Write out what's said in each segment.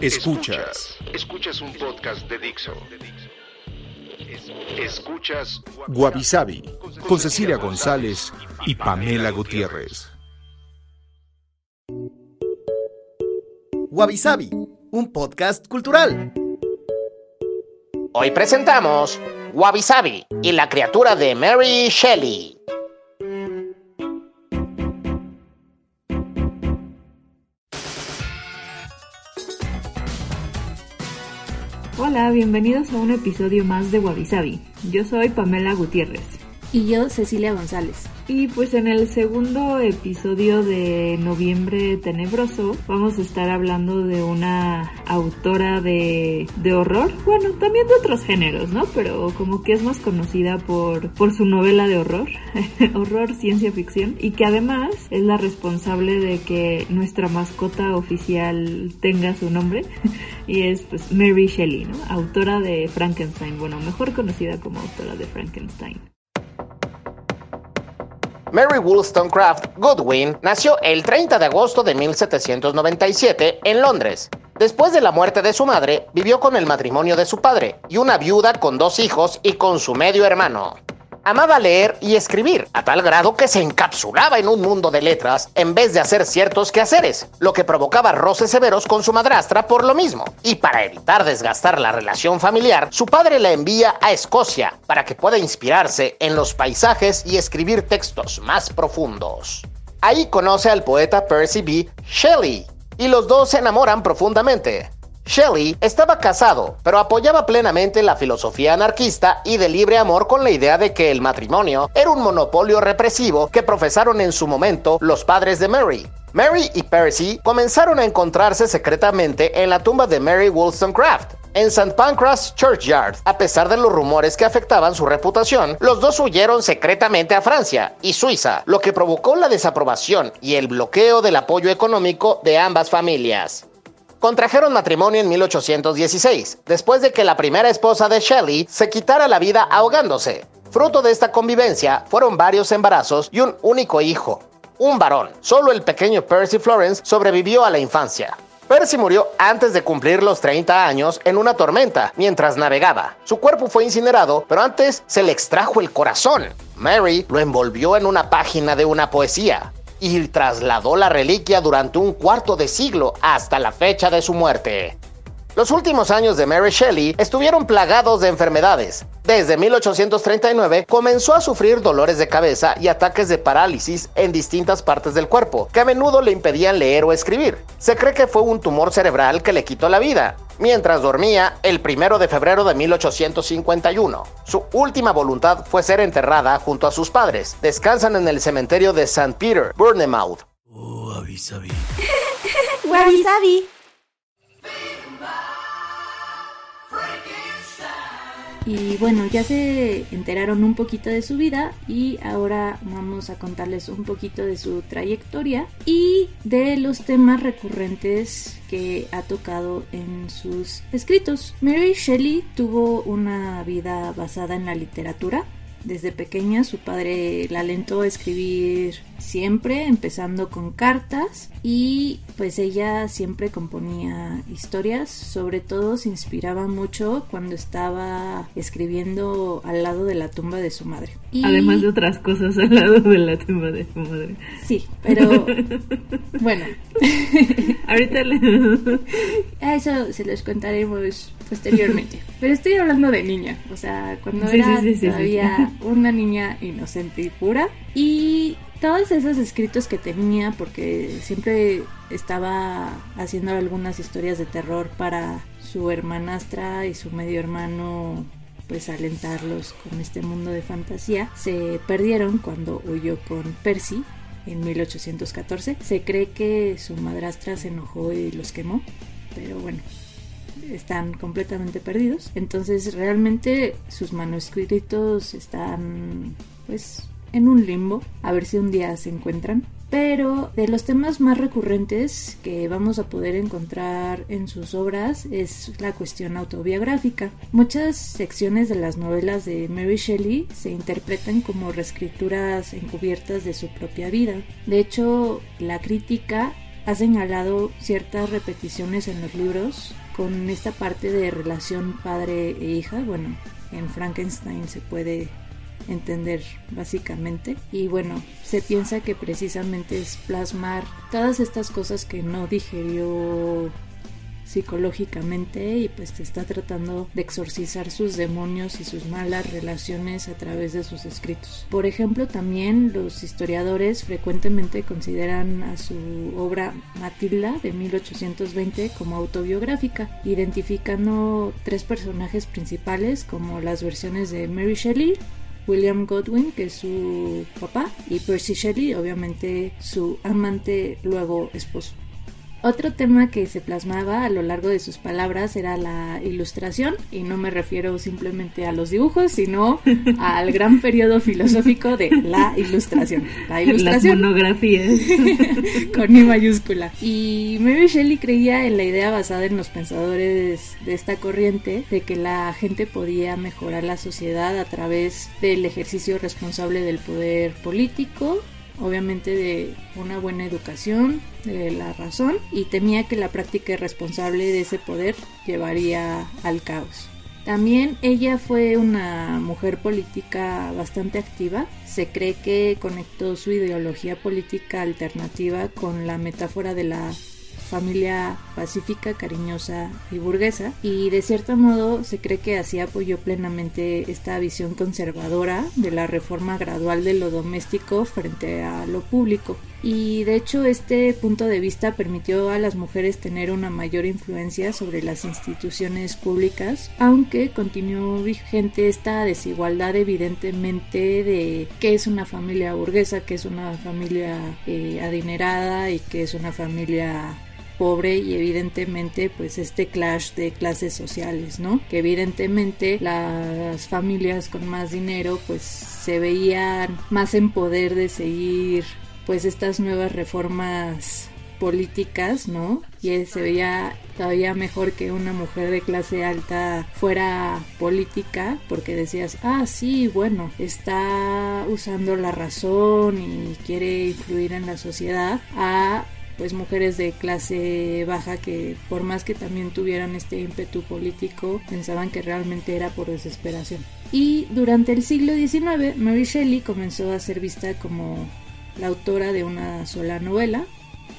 Escuchas. Escuchas un podcast de Dixo. Escuchas Guavi con Cecilia González y Pamela Gutiérrez. Wabi un podcast cultural. Hoy presentamos Wabi y la criatura de Mary Shelley. Hola, bienvenidos a un episodio más de Wabi Yo soy Pamela Gutiérrez. Y yo, Cecilia González. Y pues en el segundo episodio de Noviembre Tenebroso vamos a estar hablando de una autora de, de horror, bueno, también de otros géneros, ¿no? Pero como que es más conocida por, por su novela de horror, horror, ciencia ficción, y que además es la responsable de que nuestra mascota oficial tenga su nombre, y es pues Mary Shelley, ¿no? Autora de Frankenstein, bueno, mejor conocida como autora de Frankenstein. Mary Wollstonecraft Goodwin nació el 30 de agosto de 1797 en Londres. Después de la muerte de su madre, vivió con el matrimonio de su padre y una viuda con dos hijos y con su medio hermano. Amaba leer y escribir, a tal grado que se encapsulaba en un mundo de letras en vez de hacer ciertos quehaceres, lo que provocaba roces severos con su madrastra por lo mismo. Y para evitar desgastar la relación familiar, su padre la envía a Escocia para que pueda inspirarse en los paisajes y escribir textos más profundos. Ahí conoce al poeta Percy B. Shelley, y los dos se enamoran profundamente. Shelley estaba casado, pero apoyaba plenamente la filosofía anarquista y de libre amor con la idea de que el matrimonio era un monopolio represivo que profesaron en su momento los padres de Mary. Mary y Percy comenzaron a encontrarse secretamente en la tumba de Mary Wollstonecraft, en St. Pancras Churchyard. A pesar de los rumores que afectaban su reputación, los dos huyeron secretamente a Francia y Suiza, lo que provocó la desaprobación y el bloqueo del apoyo económico de ambas familias. Contrajeron matrimonio en 1816, después de que la primera esposa de Shelley se quitara la vida ahogándose. Fruto de esta convivencia fueron varios embarazos y un único hijo, un varón. Solo el pequeño Percy Florence sobrevivió a la infancia. Percy murió antes de cumplir los 30 años en una tormenta mientras navegaba. Su cuerpo fue incinerado, pero antes se le extrajo el corazón. Mary lo envolvió en una página de una poesía y trasladó la reliquia durante un cuarto de siglo hasta la fecha de su muerte. Los últimos años de Mary Shelley estuvieron plagados de enfermedades. Desde 1839 comenzó a sufrir dolores de cabeza y ataques de parálisis en distintas partes del cuerpo, que a menudo le impedían leer o escribir. Se cree que fue un tumor cerebral que le quitó la vida, mientras dormía el primero de febrero de 1851. Su última voluntad fue ser enterrada junto a sus padres. Descansan en el cementerio de St. Peter, Bournemouth. Oh. Y bueno, ya se enteraron un poquito de su vida y ahora vamos a contarles un poquito de su trayectoria y de los temas recurrentes que ha tocado en sus escritos. Mary Shelley tuvo una vida basada en la literatura, desde pequeña su padre la alentó a escribir siempre, empezando con cartas y pues ella siempre componía historias, sobre todo se inspiraba mucho cuando estaba escribiendo al lado de la tumba de su madre. Además de otras cosas al lado de la tumba de su madre. Sí, pero bueno. Ahorita a eso se los contaremos posteriormente. Pero estoy hablando de niña, o sea, cuando era todavía una niña inocente y pura. Y todos esos escritos que tenía, porque siempre estaba haciendo algunas historias de terror para su hermanastra y su medio hermano pues alentarlos con este mundo de fantasía se perdieron cuando huyó con Percy en 1814. Se cree que su madrastra se enojó y los quemó, pero bueno, están completamente perdidos. Entonces realmente sus manuscritos están pues en un limbo, a ver si un día se encuentran. Pero de los temas más recurrentes que vamos a poder encontrar en sus obras es la cuestión autobiográfica. Muchas secciones de las novelas de Mary Shelley se interpretan como reescrituras encubiertas de su propia vida. De hecho, la crítica ha señalado ciertas repeticiones en los libros con esta parte de relación padre e hija. Bueno, en Frankenstein se puede entender básicamente y bueno se piensa que precisamente es plasmar todas estas cosas que no digerió psicológicamente y pues está tratando de exorcizar sus demonios y sus malas relaciones a través de sus escritos. Por ejemplo, también los historiadores frecuentemente consideran a su obra Matilda de 1820 como autobiográfica, identificando tres personajes principales como las versiones de Mary Shelley, William Godwin, que es su papá, y Percy Shelley, obviamente su amante, luego esposo. Otro tema que se plasmaba a lo largo de sus palabras era la ilustración, y no me refiero simplemente a los dibujos, sino al gran periodo filosófico de la ilustración. La ilustración. Las monografías. con I mayúscula. Y Mary Shelley creía en la idea basada en los pensadores de esta corriente de que la gente podía mejorar la sociedad a través del ejercicio responsable del poder político obviamente de una buena educación, de la razón, y temía que la práctica irresponsable de ese poder llevaría al caos. También ella fue una mujer política bastante activa. Se cree que conectó su ideología política alternativa con la metáfora de la familia pacífica, cariñosa y burguesa, y de cierto modo se cree que así apoyó plenamente esta visión conservadora de la reforma gradual de lo doméstico frente a lo público. Y de hecho este punto de vista permitió a las mujeres tener una mayor influencia sobre las instituciones públicas, aunque continuó vigente esta desigualdad evidentemente de qué es una familia burguesa, qué es una familia eh, adinerada y qué es una familia pobre y evidentemente pues este clash de clases sociales, ¿no? Que evidentemente las familias con más dinero pues se veían más en poder de seguir pues estas nuevas reformas políticas, ¿no? Y se veía todavía mejor que una mujer de clase alta fuera política, porque decías, ah, sí, bueno, está usando la razón y quiere influir en la sociedad, a pues mujeres de clase baja que por más que también tuvieran este ímpetu político pensaban que realmente era por desesperación. Y durante el siglo XIX Mary Shelley comenzó a ser vista como la autora de una sola novela,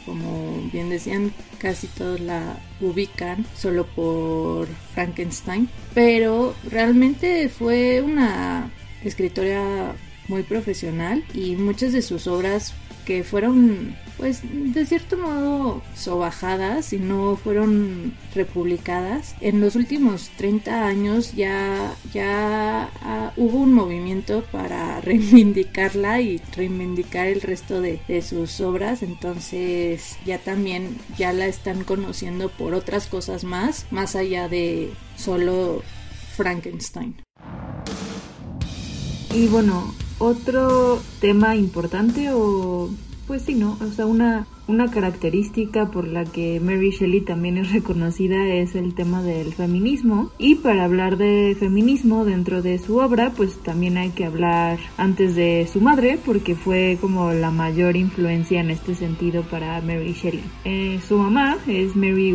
como bien decían, casi todos la ubican solo por Frankenstein, pero realmente fue una escritora muy profesional y muchas de sus obras que fueron pues de cierto modo sobajadas y no fueron republicadas. En los últimos 30 años ya, ya ah, hubo un movimiento para reivindicarla y reivindicar el resto de, de sus obras, entonces ya también ya la están conociendo por otras cosas más, más allá de solo Frankenstein. Y bueno, otro tema importante o pues sí, ¿no? O sea, una, una característica por la que Mary Shelley también es reconocida es el tema del feminismo. Y para hablar de feminismo dentro de su obra, pues también hay que hablar antes de su madre, porque fue como la mayor influencia en este sentido para Mary Shelley. Eh, su mamá es Mary y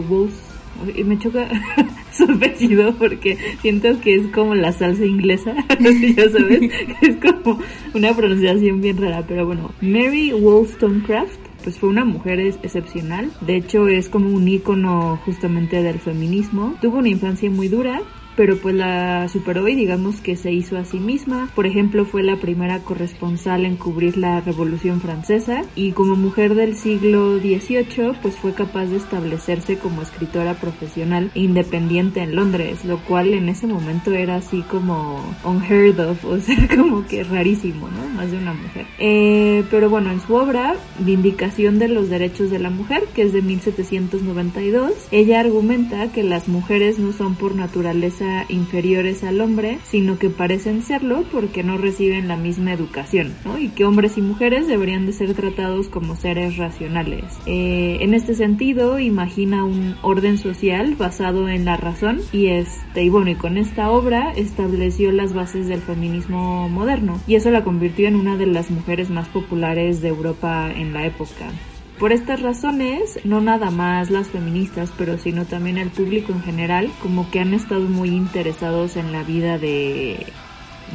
me choca su apellido porque siento que es como la salsa inglesa, no sé, ya sabes, es como una pronunciación bien rara, pero bueno, Mary Wollstonecraft pues fue una mujer excepcional, de hecho es como un ícono justamente del feminismo, tuvo una infancia muy dura, pero pues la superó y digamos que se hizo a sí misma. Por ejemplo, fue la primera corresponsal en cubrir la Revolución Francesa y como mujer del siglo XVIII, pues fue capaz de establecerse como escritora profesional independiente en Londres, lo cual en ese momento era así como unheard of, o sea, como que rarísimo, ¿no? Más de una mujer. Eh, pero bueno, en su obra, Vindicación de los Derechos de la Mujer, que es de 1792, ella argumenta que las mujeres no son por naturaleza inferiores al hombre, sino que parecen serlo porque no reciben la misma educación, ¿no? Y que hombres y mujeres deberían de ser tratados como seres racionales. Eh, en este sentido, imagina un orden social basado en la razón y este, y bueno, y con esta obra estableció las bases del feminismo moderno y eso la convirtió en una de las mujeres más populares de Europa en la época. Por estas razones, no nada más las feministas, pero sino también el público en general, como que han estado muy interesados en la vida de,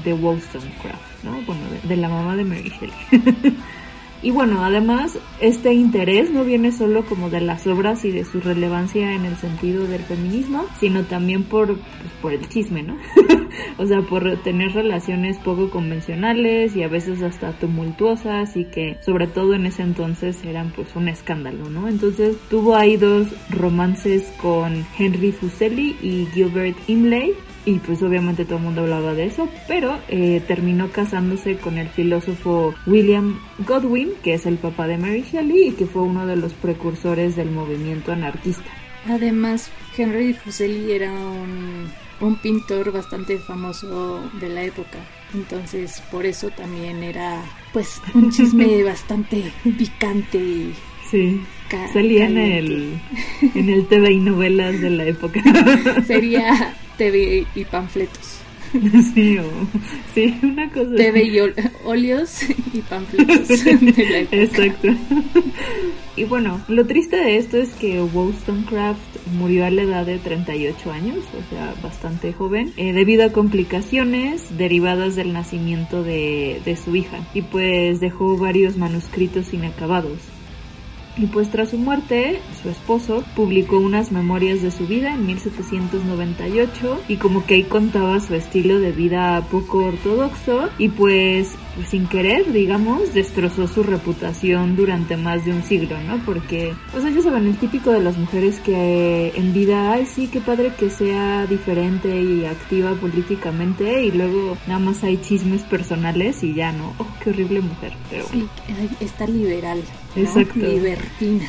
de Wollstonecraft, ¿no? Bueno, de, de la mamá de Mary Shelley. Y bueno, además, este interés no viene solo como de las obras y de su relevancia en el sentido del feminismo, sino también por, pues, por el chisme, ¿no? o sea, por tener relaciones poco convencionales y a veces hasta tumultuosas y que sobre todo en ese entonces eran pues un escándalo, ¿no? Entonces tuvo ahí dos romances con Henry Fuseli y Gilbert Imlay y pues obviamente todo el mundo hablaba de eso, pero eh, terminó casándose con el filósofo William Godwin, que es el papá de Mary Shelley y que fue uno de los precursores del movimiento anarquista. Además, Henry Fuseli era un, un pintor bastante famoso de la época. Entonces, por eso también era, pues, un chisme bastante picante. Sí. Salía en el, en el TV y novelas de la época. Sería TV y panfletos. Sí, o, sí, una cosa. TV y óleos y panfletos de la época. Exacto. Y bueno, lo triste de esto es que Wollstonecraft murió a la edad de 38 años, o sea, bastante joven, eh, debido a complicaciones derivadas del nacimiento de, de su hija. Y pues dejó varios manuscritos inacabados. Y pues tras su muerte, su esposo publicó unas memorias de su vida en 1798 y como que ahí contaba su estilo de vida poco ortodoxo y pues, pues sin querer, digamos, destrozó su reputación durante más de un siglo, ¿no? Porque, o sea, ya saben, el típico de las mujeres que en vida, ay sí, qué padre que sea diferente y activa políticamente y luego nada más hay chismes personales y ya, ¿no? Oh, qué horrible mujer. Pero Sí, está liberal. ¿No? Exacto. Libertina.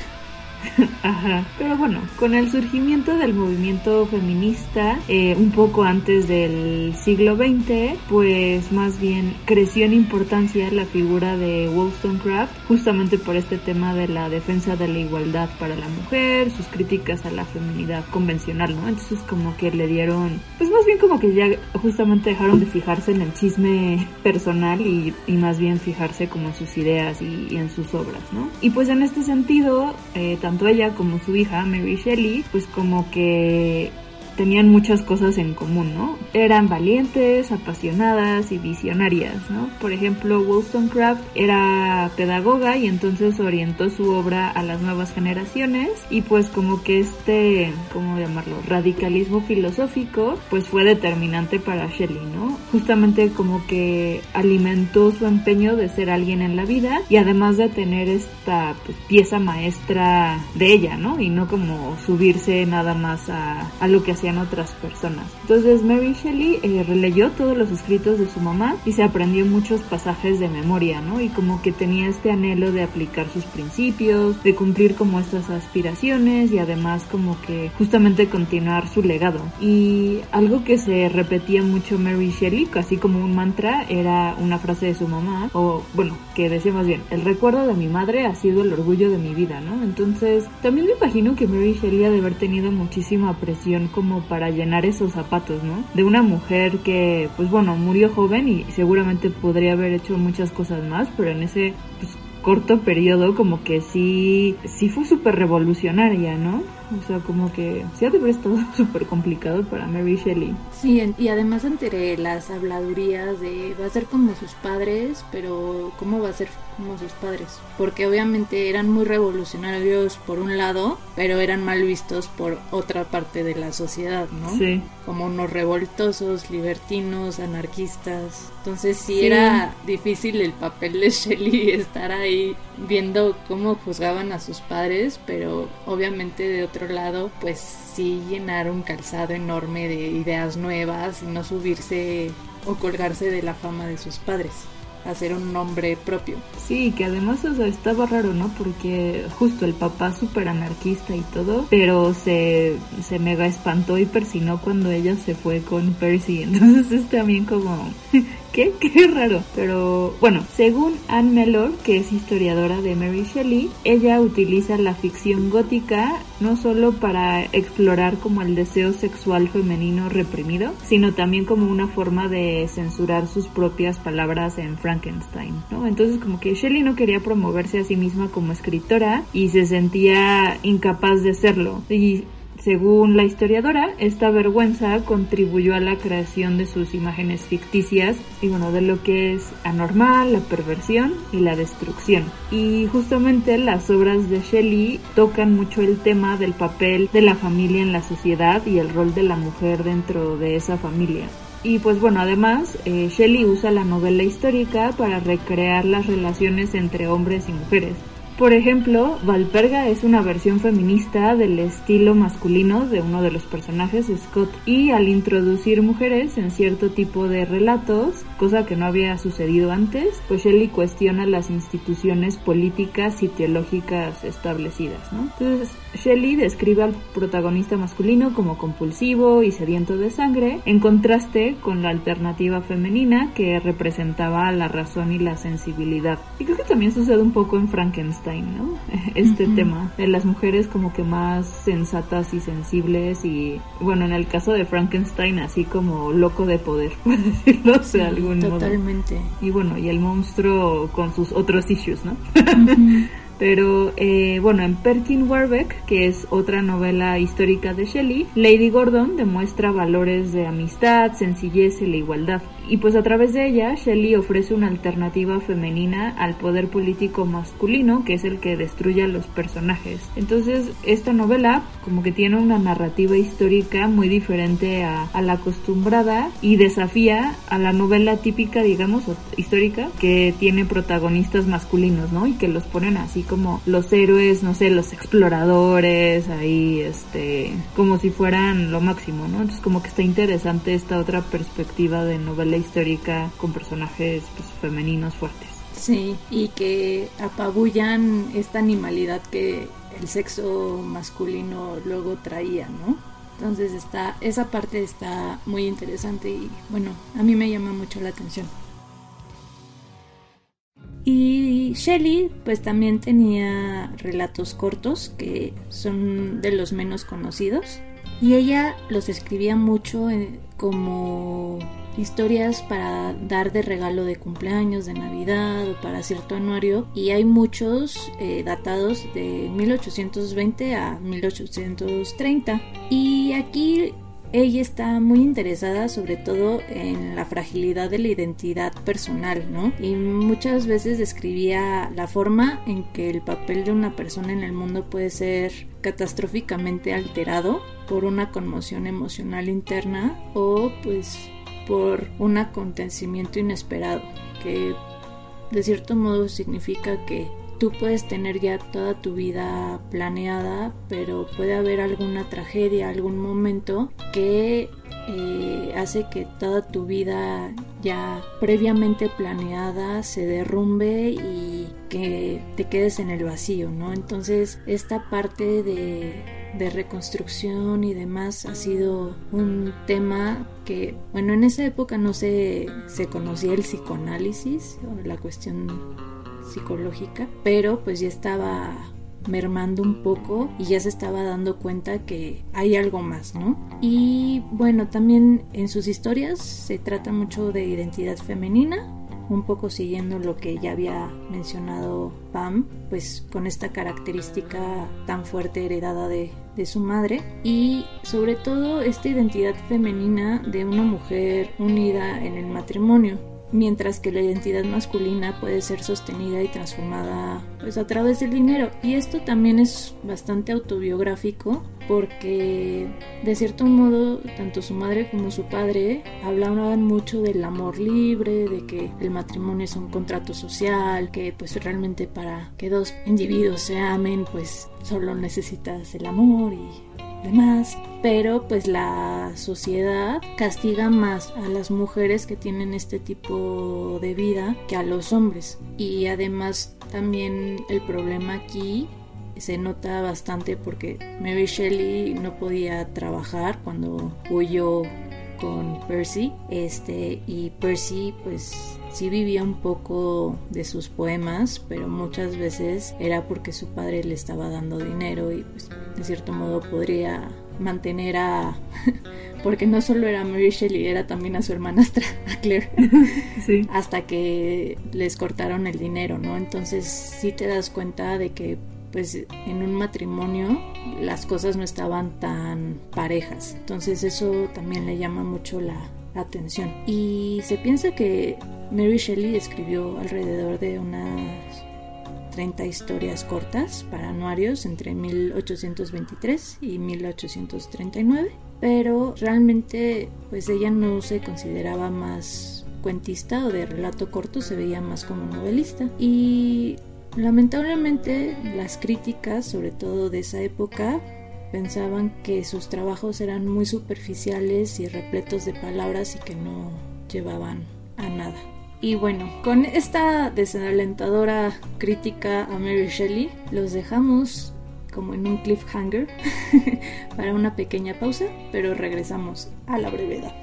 Ajá. Pero bueno, con el surgimiento del movimiento feminista, eh, un poco antes del siglo XX, pues más bien creció en importancia la figura de Wollstonecraft, justamente por este tema de la defensa de la igualdad para la mujer, sus críticas a la feminidad convencional, ¿no? Entonces como que le dieron, pues más bien como que ya justamente dejaron de fijarse en el chisme personal y, más bien fijarse como en sus ideas y, y en sus obras, ¿no? Y pues en este sentido, eh, tanto ella como su hija Mary Shelley, pues como que tenían muchas cosas en común, ¿no? Eran valientes, apasionadas y visionarias, ¿no? Por ejemplo, Wollstonecraft era pedagoga y entonces orientó su obra a las nuevas generaciones y pues como que este, ¿cómo llamarlo? Radicalismo filosófico pues fue determinante para Shelley, ¿no? Justamente como que alimentó su empeño de ser alguien en la vida y además de tener esta pues, pieza maestra de ella, ¿no? Y no como subirse nada más a, a lo que hacían otras personas. Entonces Mary Shelley eh, releyó todos los escritos de su mamá y se aprendió muchos pasajes de memoria, ¿no? Y como que tenía este anhelo de aplicar sus principios, de cumplir como estas aspiraciones y además como que justamente continuar su legado. Y algo que se repetía mucho Mary Shelley, casi como un mantra, era una frase de su mamá, o bueno, que decía más bien, el recuerdo de mi madre ha sido el orgullo de mi vida, ¿no? Entonces, también me imagino que Mary Shelley ha de haber tenido muchísima presión como para llenar esos zapatos, ¿no? De una mujer que, pues bueno, murió joven y seguramente podría haber hecho muchas cosas más, pero en ese pues, corto periodo como que sí, sí fue súper revolucionaria, ¿no? O sea, como que sí ha de haber estado súper complicado para Mary Shelley. Sí, y además entre las habladurías de va a ser como sus padres, pero ¿cómo va a ser como sus padres, porque obviamente eran muy revolucionarios por un lado, pero eran mal vistos por otra parte de la sociedad, ¿no? Sí. Como unos revoltosos, libertinos, anarquistas. Entonces sí, era difícil el papel de Shelley estar ahí viendo cómo juzgaban a sus padres, pero obviamente de otro lado, pues sí llenar un calzado enorme de ideas nuevas y no subirse o colgarse de la fama de sus padres hacer un nombre propio. Sí, que además o sea, estaba raro, ¿no? Porque justo el papá súper anarquista y todo, pero se, se mega espantó y persinó cuando ella se fue con Percy. Entonces es también como, ¿Qué? Qué raro. Pero bueno, según Anne Mellor, que es historiadora de Mary Shelley, ella utiliza la ficción gótica no solo para explorar como el deseo sexual femenino reprimido, sino también como una forma de censurar sus propias palabras en Frankenstein, ¿no? Entonces como que Shelley no quería promoverse a sí misma como escritora y se sentía incapaz de hacerlo. Y según la historiadora, esta vergüenza contribuyó a la creación de sus imágenes ficticias y bueno, de lo que es anormal, la perversión y la destrucción. Y justamente las obras de Shelley tocan mucho el tema del papel de la familia en la sociedad y el rol de la mujer dentro de esa familia. Y pues bueno, además, eh, Shelley usa la novela histórica para recrear las relaciones entre hombres y mujeres. Por ejemplo, Valperga es una versión feminista del estilo masculino de uno de los personajes, Scott, y al introducir mujeres en cierto tipo de relatos, cosa que no había sucedido antes, pues Shelley cuestiona las instituciones políticas y teológicas establecidas, ¿no? Entonces, Shelley describe al protagonista masculino como compulsivo y sediento de sangre, en contraste con la alternativa femenina que representaba la razón y la sensibilidad. Y creo que también sucede un poco en Frankenstein ¿no? Este tema de las mujeres como que más sensatas y sensibles y bueno, en el caso de Frankenstein así como loco de poder, por decirlo de algún Totalmente. Y bueno, y el monstruo con sus otros issues, ¿no? Pero eh, bueno, en Perkin Warbeck, que es otra novela histórica de Shelley, Lady Gordon demuestra valores de amistad, sencillez y la igualdad. Y pues a través de ella, Shelley ofrece una alternativa femenina al poder político masculino, que es el que destruye a los personajes. Entonces, esta novela como que tiene una narrativa histórica muy diferente a, la acostumbrada y desafía a la novela típica, digamos, histórica, que tiene protagonistas masculinos, ¿no? Y que los ponen así como los héroes, no sé, los exploradores, ahí, este, como si fueran lo máximo, ¿no? Entonces como que está interesante esta otra perspectiva de novela histórica con personajes pues, femeninos fuertes. Sí, y que apabullan esta animalidad que el sexo masculino luego traía, ¿no? Entonces está, esa parte está muy interesante y bueno, a mí me llama mucho la atención. Y Shelley pues también tenía relatos cortos que son de los menos conocidos. Y ella los escribía mucho eh, como historias para dar de regalo de cumpleaños, de Navidad o para cierto anuario. Y hay muchos eh, datados de 1820 a 1830 y aquí ella está muy interesada sobre todo en la fragilidad de la identidad personal, ¿no? Y muchas veces describía la forma en que el papel de una persona en el mundo puede ser catastróficamente alterado por una conmoción emocional interna o pues por un acontecimiento inesperado que de cierto modo significa que tú puedes tener ya toda tu vida planeada, pero puede haber alguna tragedia, algún momento que eh, hace que toda tu vida ya previamente planeada se derrumbe y que te quedes en el vacío, ¿no? Entonces esta parte de, de reconstrucción y demás ha sido un tema que, bueno, en esa época no se, se conocía el psicoanálisis o la cuestión psicológica, pero pues ya estaba mermando un poco y ya se estaba dando cuenta que hay algo más, ¿no? Y bueno, también en sus historias se trata mucho de identidad femenina, un poco siguiendo lo que ya había mencionado Pam, pues con esta característica tan fuerte heredada de, su madre y sobre todo esta identidad femenina de una mujer unida en el matrimonio mientras que la identidad masculina puede ser sostenida y transformada pues a través del dinero. Y esto también es bastante autobiográfico porque de cierto modo tanto su madre como su padre hablaban mucho del amor libre, de que el matrimonio es un contrato social, que pues realmente para que dos individuos se amen pues solo necesitas el amor y demás, pero pues la sociedad castiga más a las mujeres que tienen este tipo de vida que a los hombres. Y además también el problema aquí se nota bastante porque Mary Shelley no podía trabajar cuando huyó con Percy, este y Percy pues sí vivía un poco de sus poemas, pero muchas veces era porque su padre le estaba dando dinero y pues de cierto modo podría mantener a porque no solo era Mary Shelley, era también a su hermanastra, a Claire, sí. hasta que les cortaron el dinero, ¿no? Entonces sí te das cuenta de que pues en un matrimonio las cosas no estaban tan parejas. Entonces eso también le llama mucho la atención. Y se piensa que Mary Shelley escribió alrededor de unas 30 historias cortas para anuarios entre 1823 y 1839, pero realmente pues ella no se consideraba más cuentista o de relato corto, se veía más como novelista y lamentablemente las críticas, sobre todo de esa época, pensaban que sus trabajos eran muy superficiales y repletos de palabras y que no llevaban a nada. Y bueno, con esta desalentadora crítica a Mary Shelley, los dejamos como en un cliffhanger para una pequeña pausa, pero regresamos a la brevedad.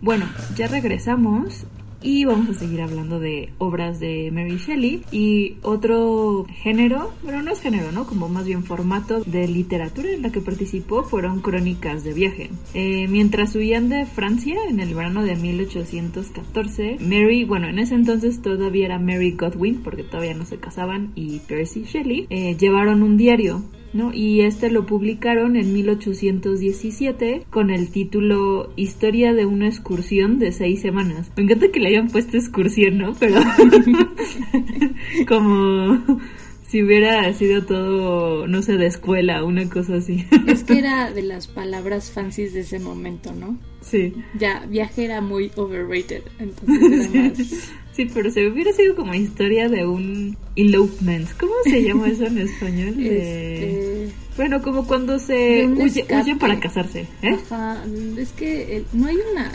Bueno, ya regresamos y vamos a seguir hablando de obras de Mary Shelley y otro género, bueno no es género, ¿no? Como más bien formato de literatura en la que participó fueron crónicas de viaje. Eh, mientras huían de Francia en el verano de 1814, Mary, bueno en ese entonces todavía era Mary Godwin porque todavía no se casaban y Percy Shelley, eh, llevaron un diario ¿no? Y este lo publicaron en 1817 con el título Historia de una excursión de seis semanas. Me encanta que le hayan puesto excursión, ¿no? Pero como si hubiera sido todo, no sé, de escuela, una cosa así. Es que era de las palabras fancies de ese momento, ¿no? Sí. Ya, viaje era muy overrated, entonces era más... Sí, pero se hubiera sido como historia de un elopement. ¿Cómo se llama eso en español? Este... Bueno, como cuando se huye, huyen para casarse. ¿eh? Ajá, es que eh, no hay una...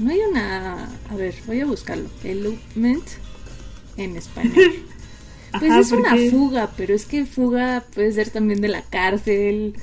No hay una... A ver, voy a buscarlo. Elopement en español. Pues es una fuga, pero es que fuga puede ser también de la cárcel,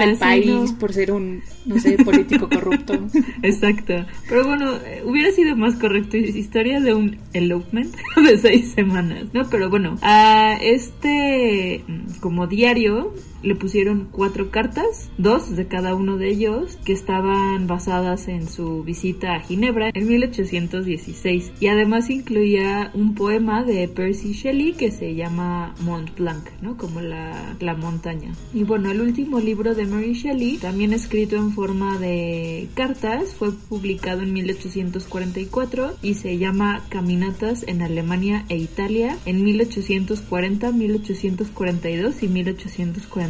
del país, por ser un, no sé, político corrupto. Exacto. Pero bueno, eh, hubiera sido más correcto historia de un elopement de seis semanas, ¿no? Pero bueno, a este mm, como diario le pusieron cuatro cartas, dos de cada uno de ellos, que estaban basadas en su visita a Ginebra en 1816. Y además incluía un poema de Percy Shelley que se llama Mont Blanc, ¿no? Como la, la montaña. Y bueno, el último libro de Mary Shelley, también escrito en forma de cartas, fue publicado en 1844 y se llama Caminatas en Alemania e Italia en 1840, 1842 y 1843.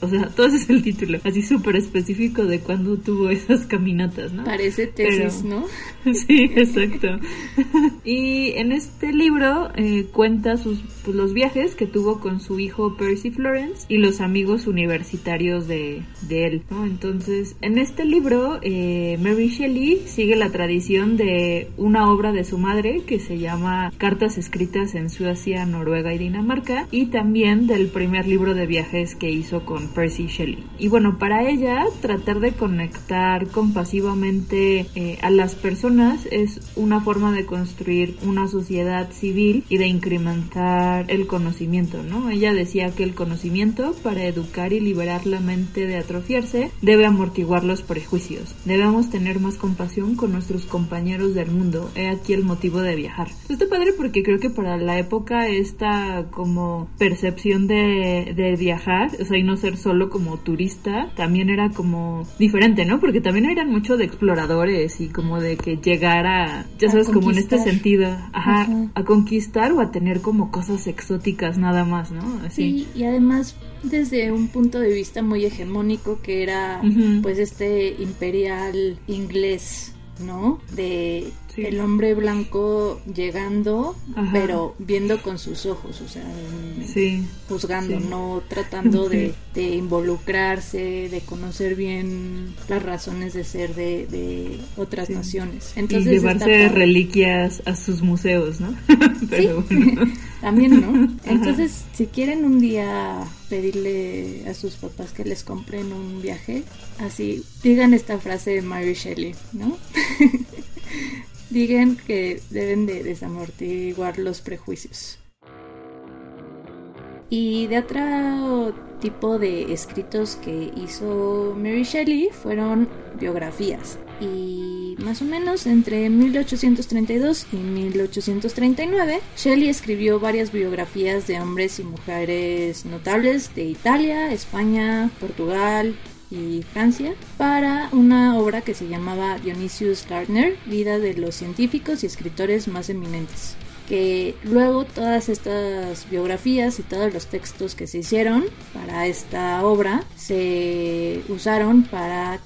O sea, todo ese es el título, así súper específico de cuándo tuvo esas caminatas, ¿no? Parece tesis, ¿no? sí, exacto. y en este libro eh, cuenta sus pues, los viajes que tuvo con su hijo Percy Florence y los amigos universitarios de, de él, ¿no? Entonces, en este libro, eh, Mary Shelley sigue la tradición de una obra de su madre que se llama Cartas escritas en Suecia, Noruega y Dinamarca y también del primer libro de viajes que hizo con Percy Shelley. Y bueno, para ella, tratar de conectar compasivamente eh, a las personas es una forma de construir una sociedad civil y de incrementar el conocimiento, ¿no? Ella decía que el conocimiento, para educar y liberar la mente de atrofiarse, debe amortiguar los prejuicios. Debemos tener más compasión con nuestros compañeros del mundo. He aquí el motivo de viajar. Está padre porque creo que para la época esta como percepción de, de viajar, sea, y no ser solo como turista, también era como diferente, ¿no? Porque también eran mucho de exploradores y como de que llegara, ya sabes, como en este sentido, ajá, a conquistar o a tener como cosas exóticas nada más, ¿no? Así. Sí, y además desde un punto de vista muy hegemónico que era pues este imperial inglés, ¿no? De el hombre blanco llegando, pero viendo con sus ojos, o sea, juzgando, no tratando de, involucrarse, de conocer bien las razones de ser de, otras naciones. Entonces, y llevarse reliquias a sus museos, ¿no? pero También, ¿no? Entonces, si quieren un día pedirle a sus papás que les compren un viaje, así, digan esta frase de Mary Shelley, ¿no? digan que deben de desamortiguar los prejuicios. Y de otro tipo de escritos que hizo Mary Shelley fueron biografías. Y más o menos entre 1832 y 1839, Shelley escribió varias biografías de hombres y mujeres notables de Italia, España, Portugal, y Francia para una obra que se llamaba Dionysius Gardner, Vida de los científicos y escritores más eminentes que luego todas estas biografías y todos los textos que se hicieron para esta obra se usaron para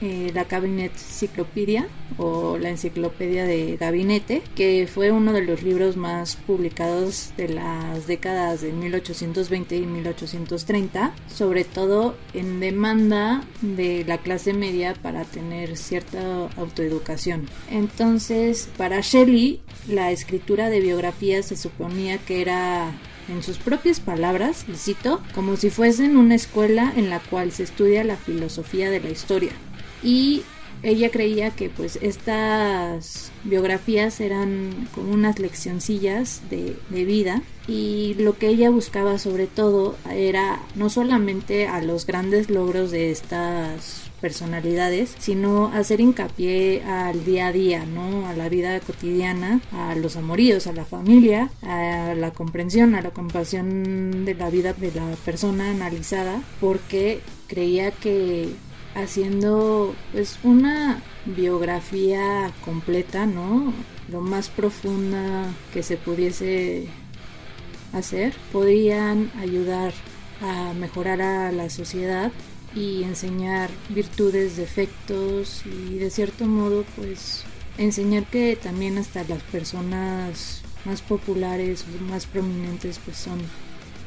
eh, la Cabinet Cyclopedia o la Enciclopedia de Gabinete, que fue uno de los libros más publicados de las décadas de 1820 y 1830, sobre todo en demanda de la clase media para tener cierta autoeducación. Entonces, para Shelley, la escritura de biografías se suponía que era en sus propias palabras, y cito, como si fuesen una escuela en la cual se estudia la filosofía de la historia y ella creía que pues estas biografías eran como unas leccioncillas de, de, vida y lo que ella buscaba sobre todo era no solamente a los grandes logros de estas personalidades, sino hacer hincapié al día a día, ¿no? A la vida cotidiana, a los amoríos, a la familia, a la comprensión, a la compasión de la vida de la persona analizada, porque creía que haciendo pues una biografía completa, ¿no? Lo más profunda que se pudiese hacer, podrían ayudar a mejorar a la sociedad y enseñar virtudes, defectos y de cierto modo pues enseñar que también hasta las personas más populares más prominentes pues son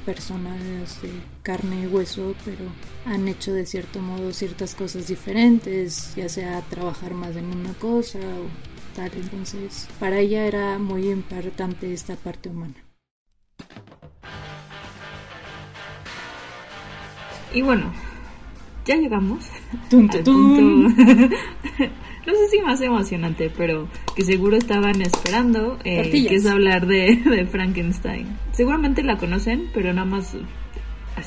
personas de carne y hueso, pero han hecho de cierto modo ciertas cosas diferentes, ya sea trabajar más en una cosa o tal. Entonces, para ella era muy importante esta parte humana. Y bueno, ya llegamos al punto no sé si más emocionante, pero que seguro estaban esperando, eh, que es hablar de, de, Frankenstein. Seguramente la conocen, pero nada más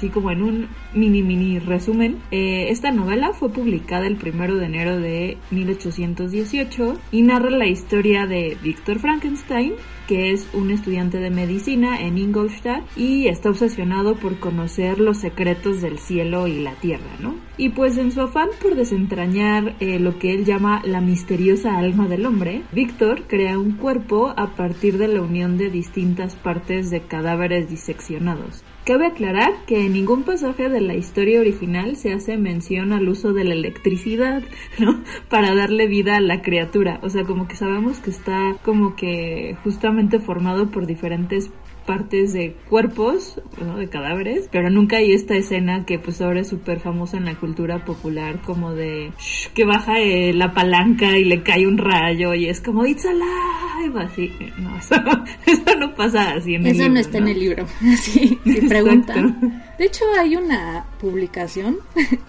así como en un mini mini resumen, eh, esta novela fue publicada el primero de enero de 1818 y narra la historia de Víctor Frankenstein, que es un estudiante de medicina en Ingolstadt y está obsesionado por conocer los secretos del cielo y la tierra, ¿no? Y pues en su afán por desentrañar eh, lo que él llama la misteriosa alma del hombre, Víctor crea un cuerpo a partir de la unión de distintas partes de cadáveres diseccionados. Cabe aclarar que en ningún pasaje de la historia original se hace mención al uso de la electricidad, ¿no? Para darle vida a la criatura. O sea, como que sabemos que está como que justamente formado por diferentes partes de cuerpos, bueno, de cadáveres, pero nunca hay esta escena que pues ahora es súper famosa en la cultura popular como de que baja eh, la palanca y le cae un rayo y es como It's alive, así, no, eso, no pasa así en el libro. Eso no está en el libro, así, si preguntan. De hecho hay una publicación,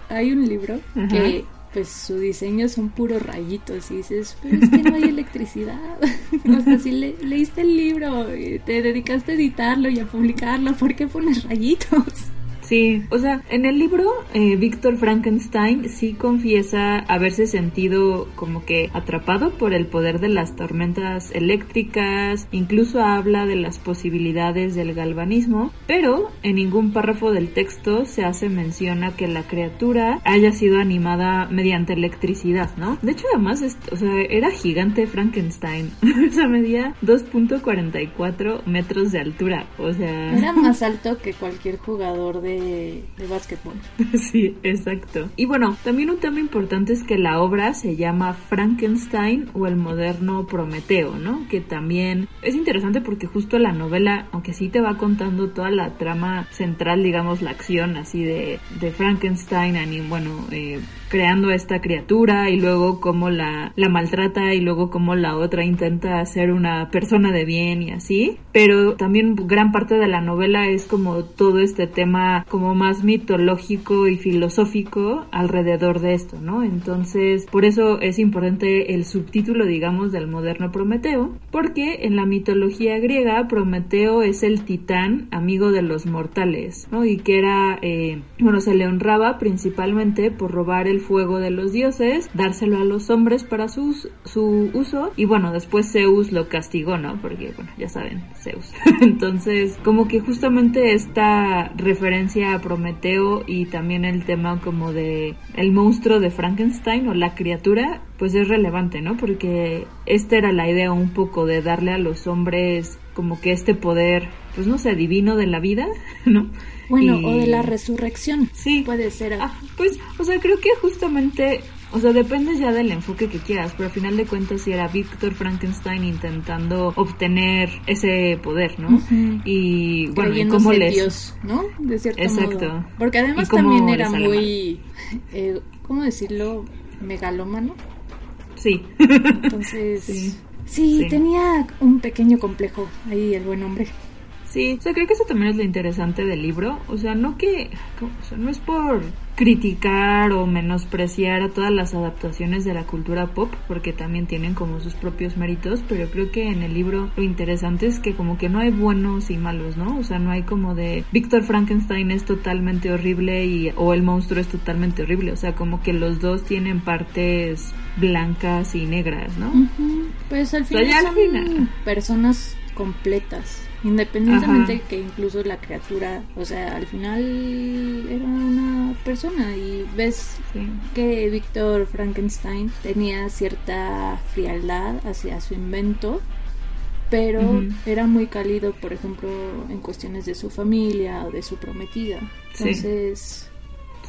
hay un libro que pues su diseño son puros rayitos y dices, pero es que no hay electricidad. o sea, si leíste el libro, y te dedicaste a editarlo y a publicarlo, ¿por qué pones rayitos? Sí, o sea, en el libro eh, Víctor Frankenstein sí confiesa haberse sentido como que atrapado por el poder de las tormentas eléctricas, incluso habla de las posibilidades del galvanismo, pero en ningún párrafo del texto se hace mención a que la criatura haya sido animada mediante electricidad, ¿no? De hecho, además, o sea, era gigante Frankenstein, o sea, medía 2.44 metros de altura, o sea... Era más alto que cualquier jugador de de, básquetbol. Sí, exacto. Y bueno, también un tema importante es que la obra se llama Frankenstein o el moderno Prometeo, ¿no? Que también es interesante porque justo la novela, aunque sí te va contando toda la trama central, digamos, la acción así de, de Frankenstein, y bueno, eh, creando esta criatura y luego cómo la, maltrata y luego cómo la otra intenta ser una persona de bien y así. Pero también gran parte de la novela es como todo este tema como más mitológico y filosófico alrededor de esto, ¿no? Entonces, por eso es importante el subtítulo, digamos, del moderno Prometeo, porque en la mitología griega Prometeo es el titán amigo de los mortales, ¿no? Y que era, eh, bueno, se le honraba principalmente por robar el fuego de los dioses, dárselo a los hombres para su, su uso y bueno, después Zeus lo castigó, ¿no? Porque bueno, ya saben, Zeus. Entonces, como que justamente esta referencia a Prometeo y también el tema como de el monstruo de Frankenstein o la criatura, pues es relevante, ¿no? Porque esta era la idea un poco de darle a los hombres como que este poder, pues no sé, divino de la vida, ¿no? Bueno, o de la resurrección. Sí. Puede ser. Ah, pues, o sea, creo que justamente, o sea, depende ya del enfoque que quieras, pero al final de cuentas si era Víctor Frankenstein intentando obtener ese poder, ¿no? Y bueno, y cómo les... Dios, ¿no? De cierto Exacto. Porque además también era muy, eh, ¿cómo decirlo? Megalómano. Sí. Entonces, sí. sí, tenía un pequeño complejo ahí el buen hombre. Sí, o sea, creo que eso también es lo interesante del libro. O sea, no que, o sea, no es por criticar o menospreciar a todas las adaptaciones de la cultura pop, porque también tienen como sus propios méritos, pero creo que en el libro lo interesante es que como que no hay buenos y malos, ¿no? O sea, no hay como de Víctor Frankenstein es totalmente horrible y o el monstruo es totalmente horrible, o sea, como que los dos tienen partes blancas y negras, ¿no? Pues al final son personas completas Independientemente que incluso la criatura, o sea, al final era una persona y ves que Víctor Frankenstein tenía cierta frialdad hacia su invento, pero era muy cálido, por ejemplo, en cuestiones de su familia o de su prometida. Entonces,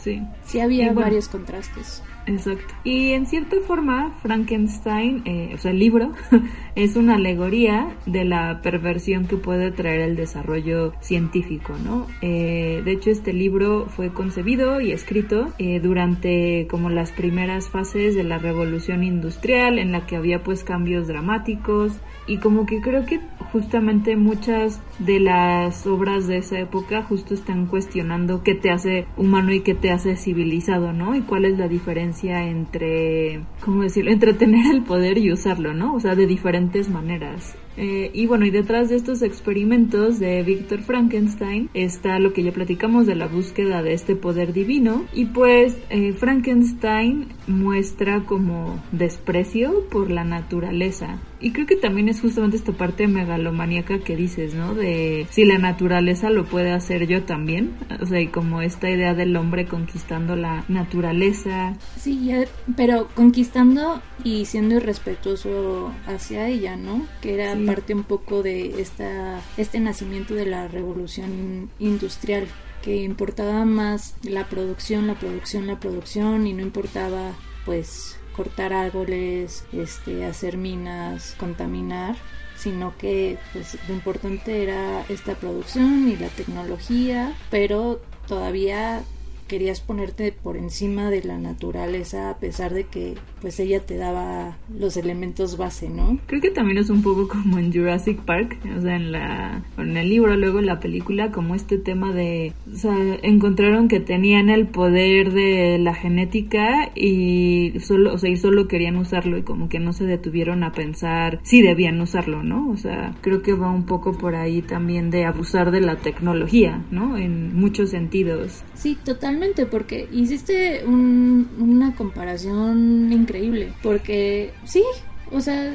sí, sí, había varios contrastes. Exacto. Y en cierta forma, Frankenstein, eh, o sea, el libro, es una alegoría de la perversión que puede traer el desarrollo científico, ¿no? Eh, de hecho, este libro fue concebido y escrito eh, durante como las primeras fases de la revolución industrial, en la que había pues cambios dramáticos y como que creo que justamente muchas de las obras de esa época justo están cuestionando qué te hace humano y qué te hace civilizado, ¿no? Y cuál es la diferencia entre, ¿cómo decirlo?, entre tener el poder y usarlo, ¿no? O sea, de diferentes maneras. Eh, y bueno, y detrás de estos experimentos de Víctor Frankenstein está lo que ya platicamos de la búsqueda de este poder divino. Y pues eh, Frankenstein muestra como desprecio por la naturaleza. Y creo que también es justamente esta parte megalomaníaca que dices, ¿no? De si la naturaleza lo puede hacer yo también. O sea, y como esta idea del hombre conquistando la naturaleza. Sí, pero conquistando y siendo irrespetuoso hacia ella, ¿no? Que era parte un poco de esta, este nacimiento de la revolución industrial que importaba más la producción, la producción, la producción y no importaba pues cortar árboles, este, hacer minas, contaminar, sino que pues lo importante era esta producción y la tecnología, pero todavía querías ponerte por encima de la naturaleza a pesar de que pues ella te daba los elementos base, ¿no? Creo que también es un poco como en Jurassic Park, o sea, en la en el libro, luego en la película, como este tema de, o sea, encontraron que tenían el poder de la genética y solo, o sea, y solo querían usarlo y como que no se detuvieron a pensar si debían usarlo, ¿no? O sea, creo que va un poco por ahí también de abusar de la tecnología, ¿no? En muchos sentidos. Sí, totalmente, porque hiciste un, una comparación increíble, porque sí, o sea,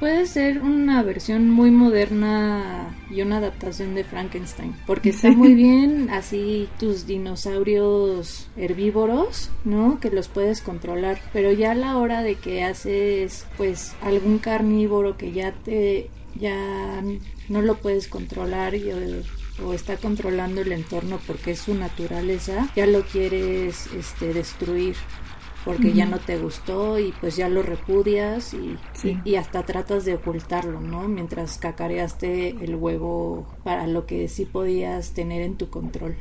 puede ser una versión muy moderna y una adaptación de Frankenstein, porque está muy bien así tus dinosaurios herbívoros, ¿no? Que los puedes controlar, pero ya a la hora de que haces pues algún carnívoro que ya te ya no lo puedes controlar y o está controlando el entorno porque es su naturaleza, ya lo quieres este destruir porque ya no te gustó y pues ya lo repudias y, y, hasta tratas de ocultarlo, ¿no? Mientras cacareaste el huevo para lo que sí podías tener en tu control.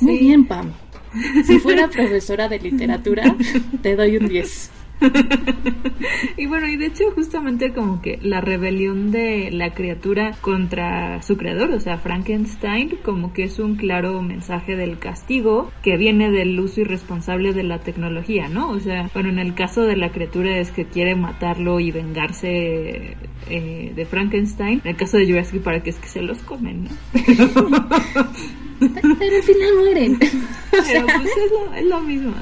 Muy bien, Pam. Si fuera profesora de literatura, te doy un 10. y bueno, y de hecho justamente como que la rebelión de la criatura contra su creador, o sea, Frankenstein, como que es un claro mensaje del castigo que viene del uso irresponsable de la tecnología, ¿no? O sea, bueno, en el caso de la criatura es que quiere matarlo y vengarse eh, de Frankenstein. En el caso de Jurassic Park es que se los comen, ¿no? al final mueren. Pero pues es lo, mismo.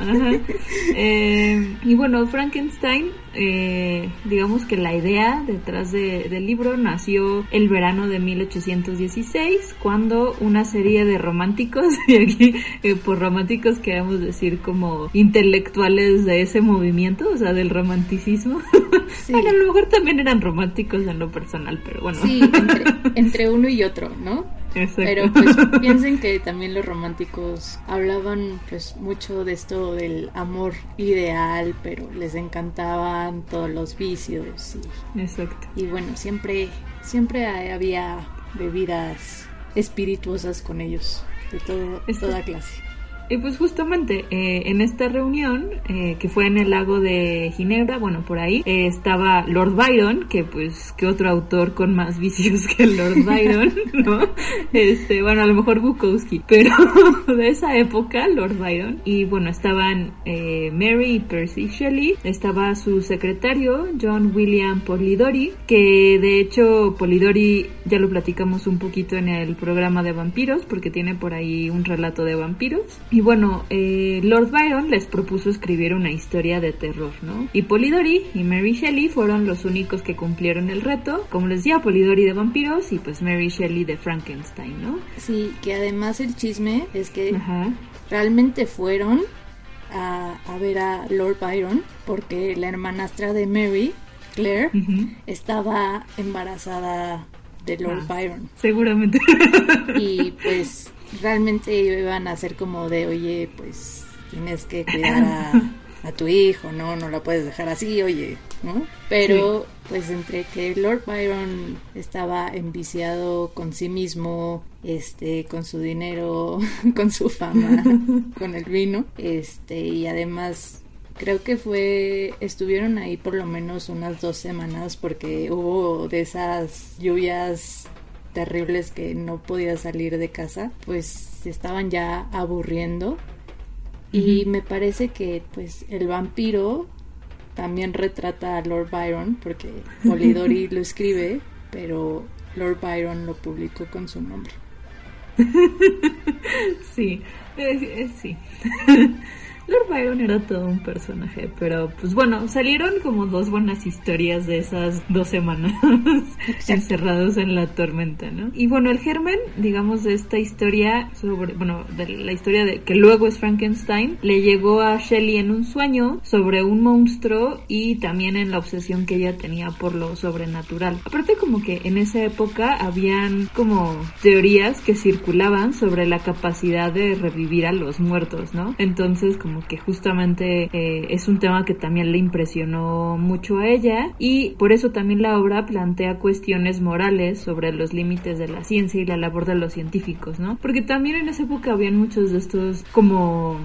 Eh, y bueno, Frankenstein, eh, digamos que la idea detrás del libro nació el verano de 1816, cuando una serie de románticos, y aquí eh, por románticos queremos decir como intelectuales de ese movimiento, o sea, del romanticismo. bueno, a lo mejor también eran románticos en lo personal, pero bueno. Sí, entre, entre uno y otro, ¿no? Pero pues piensen que también los románticos hablaban pues mucho de esto del amor ideal, pero les encantaban todos los vicios y, Exacto. y bueno, siempre siempre había bebidas espirituosas con ellos de todo, toda clase. Y pues justamente eh, en esta reunión, eh, que fue en el lago de Ginebra, bueno, por ahí, eh, estaba Lord Byron, que pues, que otro autor con más vicios que Lord Byron, ¿no? Este, bueno, a lo mejor Bukowski, pero de esa época, Lord Byron. Y bueno, estaban Mary y Percy Shelley, estaba su secretario, John William Polidori, que de hecho Polidori ya lo platicamos un poquito en el programa de vampiros, porque tiene por ahí un relato de vampiros. Y bueno, eh, Lord Byron les propuso escribir una historia de terror, ¿no? Y Polidori y Mary Shelley fueron los únicos que cumplieron el reto. Como les decía, Polidori de vampiros y pues Mary Shelley de Frankenstein, ¿no? Sí, que además el chisme es que realmente fueron a, ver a Lord Byron porque la hermanastra de Mary, Claire, estaba embarazada de Lord ah, Byron. Seguramente. Y pues realmente iban a ser como de, oye, pues tienes que cuidar a, tu hijo, ¿no? No la puedes dejar así, oye, ¿no? Pero pues entre que Lord Byron estaba enviciado con sí mismo, este, con su dinero, con su fama, con el vino, este, y además creo que fue, estuvieron ahí por lo menos unas dos semanas porque hubo de esas lluvias terribles que no podía salir de casa, pues se estaban ya aburriendo. Y me parece que pues el vampiro también retrata a Lord Byron, porque Polidori lo escribe, pero Lord Byron lo publicó con su nombre. sí, sí. Lord Byron era todo un personaje, pero pues bueno, salieron como dos buenas historias de esas dos semanas encerrados en la tormenta, ¿no? Y bueno, el germen, digamos, de esta historia sobre, bueno, de la historia de que luego es Frankenstein, le llegó a Shelley en un sueño sobre un monstruo y también en la obsesión que ella tenía por lo sobrenatural. Aparte como que en esa época habían como teorías que circulaban sobre la capacidad de revivir a los muertos, ¿no? Entonces como como que justamente eh, es un tema que también le impresionó mucho a ella y por eso también la obra plantea cuestiones morales sobre los límites de la ciencia y la labor de los científicos, ¿no? Porque también en esa época habían muchos de estos como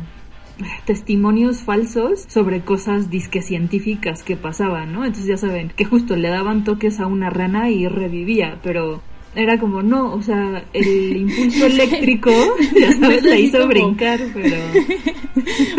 testimonios falsos sobre cosas disque científicas que pasaban, ¿no? Entonces ya saben que justo le daban toques a una rana y revivía, pero era como, no, o sea, el impulso eléctrico, ya sabes, la hizo brincar, pero...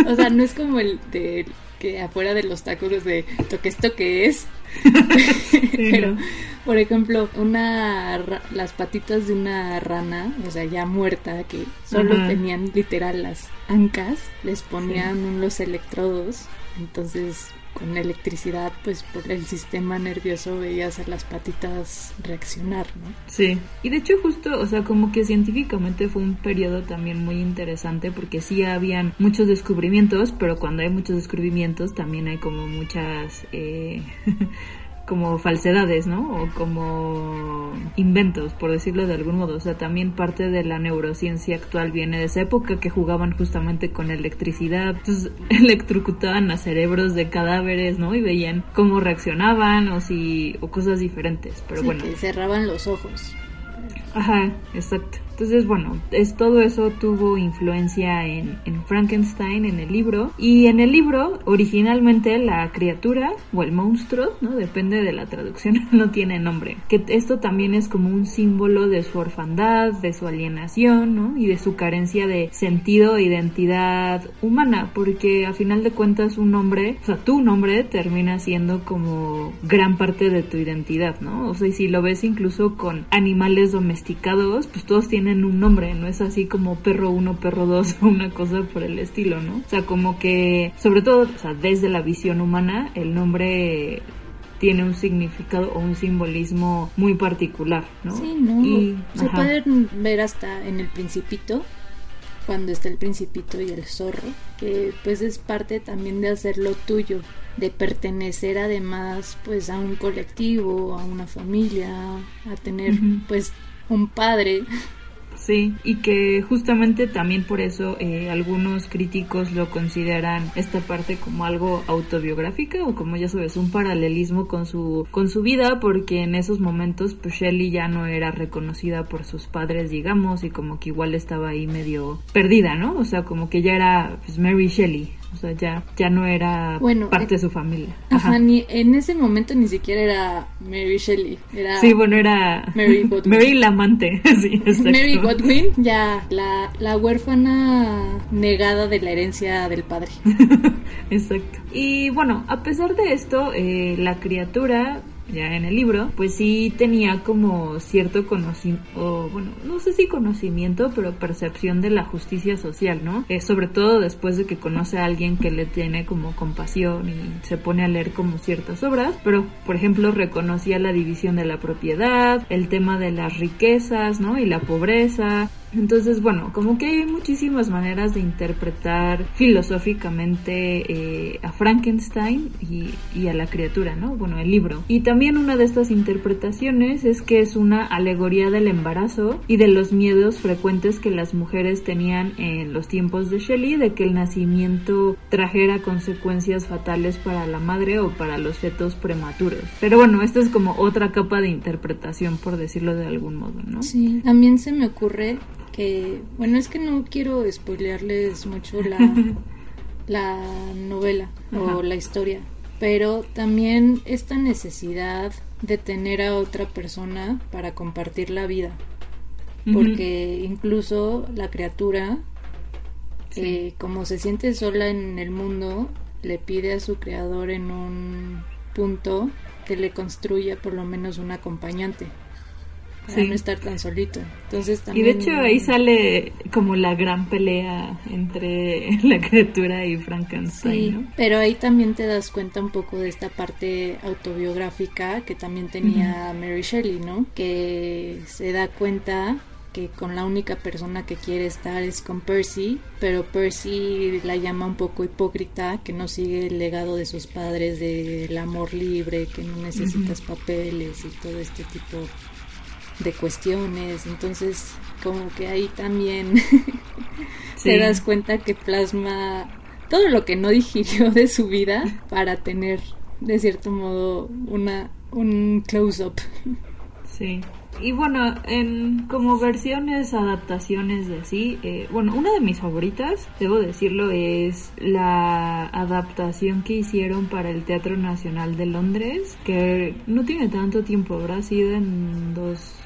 o sea, no es como el de que afuera de los tacos de toque esto que es. pero, por ejemplo, una las patitas de una rana, o sea, ya muerta, que solo tenían literal las ancas, les ponían unos electrodos, entonces con electricidad, pues por el sistema nervioso veías a las patitas reaccionar, ¿no? Sí, y de hecho justo, o sea, como que científicamente fue un periodo también muy interesante porque sí habían muchos descubrimientos, pero cuando hay muchos descubrimientos también hay como muchas... Eh, como falsedades, ¿no? O como inventos, por decirlo de algún modo. O sea, también parte de la neurociencia actual viene de esa época que jugaban justamente con electricidad. Entonces, electrocutaban a cerebros de cadáveres, ¿no? Y veían cómo reaccionaban o si o cosas diferentes. Pero bueno. Que cerraban los ojos. Ajá, exacto. Entonces, bueno, es, todo eso tuvo influencia en, en, Frankenstein, en el libro. Y en el libro, originalmente la criatura o el monstruo, ¿no? Depende de la traducción, no tiene nombre. Que esto también es como un símbolo de su orfandad, de su alienación, ¿no? Y de su carencia de sentido e identidad humana, porque a final de cuentas un nombre, o sea, tu nombre termina siendo como gran parte de tu identidad, ¿no? O sea, y si lo ves incluso con animales domesticados, pues todos tienen un nombre, no es así como perro uno, perro dos o una cosa por el estilo, ¿no? O sea, como que, sobre todo, o sea, desde la visión humana, el nombre tiene un significado o un simbolismo muy particular, ¿no? Sí, ¿no? Y, se puede ver hasta en el principito, cuando está el principito y el zorro, que pues es parte también de hacerlo tuyo, de pertenecer además pues a un colectivo, a una familia, a tener pues un padre Sí, y que justamente también por eso eh, algunos críticos lo consideran esta parte como algo autobiográfica o como ya sabes, un paralelismo con su, con su vida, porque en esos momentos pues Shelley ya no era reconocida por sus padres, digamos, y como que igual estaba ahí medio perdida, ¿no? O sea, como que ya era pues Mary Shelley, o sea, ya, ya no era parte de su familia. Ajá. ni, en ese momento ni siquiera era Mary Shelley. Era sí, bueno, era Mary Godwin. Mary la amante. sí, Mary Godwin, ya, la, la huérfana negada de la herencia del padre. exacto. Y bueno, a pesar de esto, eh, la criatura ya en el libro, pues sí tenía como cierto conocimiento, bueno, no sé si conocimiento, pero percepción de la justicia social, ¿no? Eh, sobre todo después de que conoce a alguien que le tiene como compasión y se pone a leer como ciertas obras, pero por ejemplo reconocía la división de la propiedad, el tema de las riquezas, ¿no? Y la pobreza, entonces, bueno, como que hay muchísimas maneras de interpretar filosóficamente eh, a Frankenstein y, y, a la criatura, ¿no? Bueno, el libro. Y también una de estas interpretaciones es que es una alegoría del embarazo y de los miedos frecuentes que las mujeres tenían en los tiempos de Shelley, de que el nacimiento trajera consecuencias fatales para la madre o para los fetos prematuros. Pero bueno, esto es como otra capa de interpretación, por decirlo de algún modo, ¿no? Sí, también se me ocurre que, bueno, es que no quiero spoilearles mucho la, la novela o la historia, pero también esta necesidad de tener a otra persona para compartir la vida, porque incluso la criatura, eh, como se siente sola en el mundo, le pide a su creador en un punto que le construya por lo menos un acompañante para no estar tan solito. Entonces Y de hecho ahí sale como la gran pelea entre la criatura y Frankenstein, sí, pero ahí también te das cuenta un poco de esta parte autobiográfica que también tenía Mary Shelley, ¿no? Que se da cuenta que con la única persona que quiere estar es con Percy, pero Percy la llama un poco hipócrita, que no sigue el legado de sus padres del amor libre, que no necesitas papeles y todo este tipo de cuestiones, entonces como que ahí también te das cuenta que plasma todo lo que no digirió de su vida para tener de cierto modo una un close up. Sí. Y bueno, en como versiones, adaptaciones de así, eh, bueno, una de mis favoritas, debo decirlo, es la adaptación que hicieron para el Teatro Nacional de Londres, que no tiene tanto tiempo, habrá sido en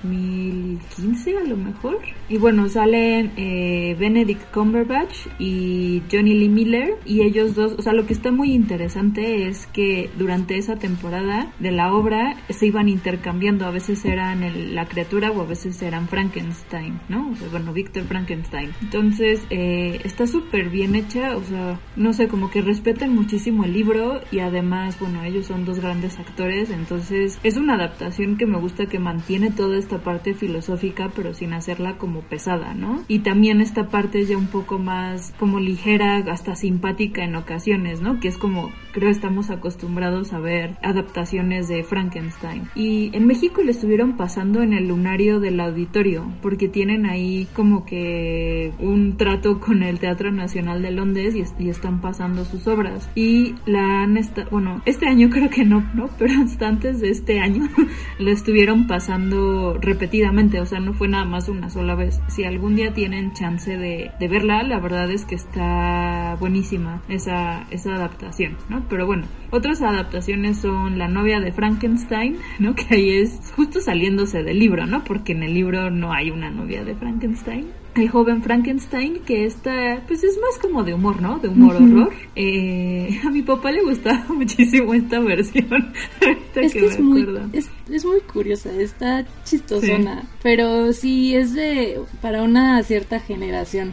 2015 a lo mejor. Y bueno, salen eh, Benedict Cumberbatch y Johnny Lee Miller, y ellos dos, o sea, lo que está muy interesante es que durante esa temporada de la obra se iban intercambiando, a veces eran el, la criatura o a veces eran Frankenstein, ¿no? O sea, bueno, Víctor Frankenstein. Entonces, eh, está súper bien hecha, o sea, no sé, como que respetan muchísimo el libro y además, bueno, ellos son dos grandes actores, entonces es una adaptación que me gusta que mantiene toda esta parte filosófica, pero sin hacerla como pesada, ¿no? Y también esta parte ya un poco más como ligera, hasta simpática en ocasiones, ¿no? Que es como, creo estamos acostumbrados a ver adaptaciones de Frankenstein. Y en México le estuvieron pasando en el lunario del auditorio, porque tienen ahí como que un trato con el Teatro Nacional de Londres y, están pasando sus obras. Y la han estado, bueno, este año creo que no, ¿no? Pero hasta antes de este año lo estuvieron pasando repetidamente, o sea, no fue nada más una sola vez. Si algún día tienen chance de, de verla, la verdad es que está buenísima esa, esa adaptación, ¿no? Pero bueno, otras adaptaciones son La novia de Frankenstein, ¿no? Que ahí es justo saliéndose del libro, ¿no? Porque en el libro no hay una novia de Frankenstein. El joven Frankenstein, que está, pues es más como de humor, ¿no? De humor horror. Eh, a mi papá le gustaba muchísimo esta versión. es que, es, muy, es, muy curiosa, está chistosona, pero sí es de, para una cierta generación.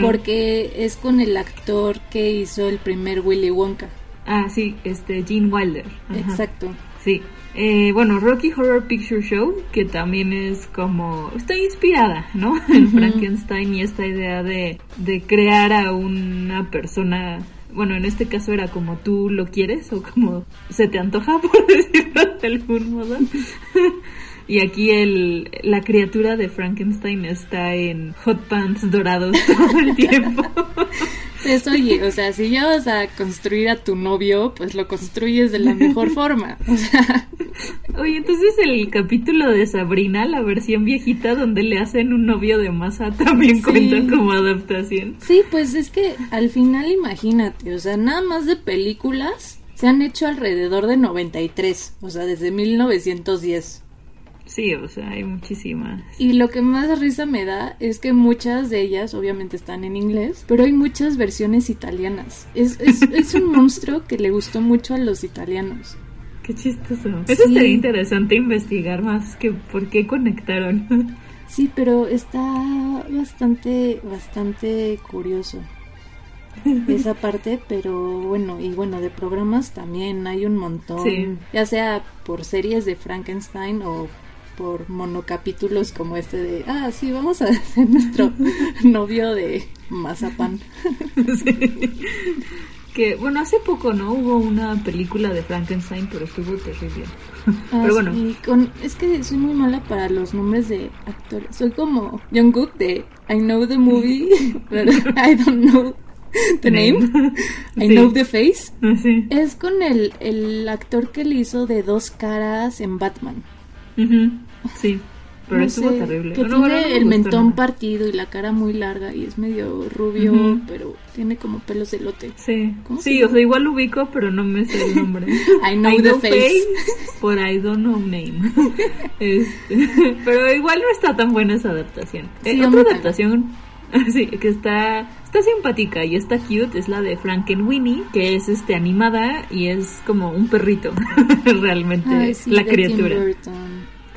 Porque es con el actor que hizo el primer Willy Wonka. Ah, sí, este, Gene Wilder. Exacto. Sí. Eh, bueno, Rocky Horror Picture Show, que también es como, está inspirada, ¿no? En Frankenstein y esta idea de, de crear a una persona, bueno, en este caso era como tú lo quieres o como se te antoja, por decirlo de algún modo. Y aquí el, la criatura de Frankenstein está en hot pants dorados todo el tiempo. Pues oye, o sea, si ya vas a construir a tu novio, pues lo construyes de la mejor forma. O sea. Oye, entonces el capítulo de Sabrina, la versión viejita donde le hacen un novio de masa, también cuenta como adaptación. Sí, pues es que al final imagínate, o sea, nada más de películas se han hecho alrededor de 93, o sea, desde 1910. Sí, o sea, hay muchísimas. Y lo que más risa me da es que muchas de ellas obviamente están en inglés, pero hay muchas versiones italianas. Es, es, un monstruo que le gustó mucho a los italianos. Qué chistoso. Eso sería interesante investigar más que por qué conectaron. Sí, pero está bastante, bastante curioso esa parte, pero bueno, y bueno, de programas también hay un montón, ya sea por series de Frankenstein o por monocapítulos como este de, ah, sí, vamos a ser nuestro novio de mazapán. Que, bueno, hace poco, ¿no? Hubo una película de Frankenstein, pero estuvo terrible. Ah, pero bueno. con, es que soy muy mala para los nombres de actores. Soy como Jungkook de I know the movie, but I don't know the name. I know the face. Es con el, el actor que le hizo de dos caras en Batman. Sí, pero estuvo terrible. Que tiene el mentón partido y la cara muy larga y es medio rubio, pero tiene como pelos de lote. Sí, sí, o sea, igual lo ubico, pero no me sé el nombre. I know the face. Por I don't know name. Este, pero igual no está tan buena esa adaptación. Sí, eh, otra adaptación sí, que está está simpática y está cute es la de Frankenweenie, que es este animada y es como un perrito realmente la criatura.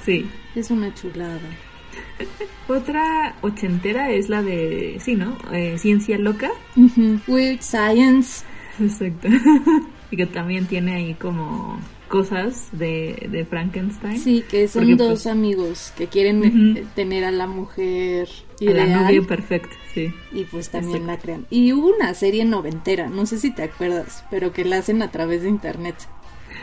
Sí. Es una chulada. Otra ochentera es la de, sí, ¿no? Eh, Ciencia Loca. Weird Science. Exacto. y que también tiene ahí como cosas de, de Frankenstein. Sí, que son dos pues, amigos que quieren tener a la mujer ideal. A la novia perfecta, sí. Y pues también la crean. Y hubo una serie noventera, no sé si te acuerdas, pero que la hacen a través de internet.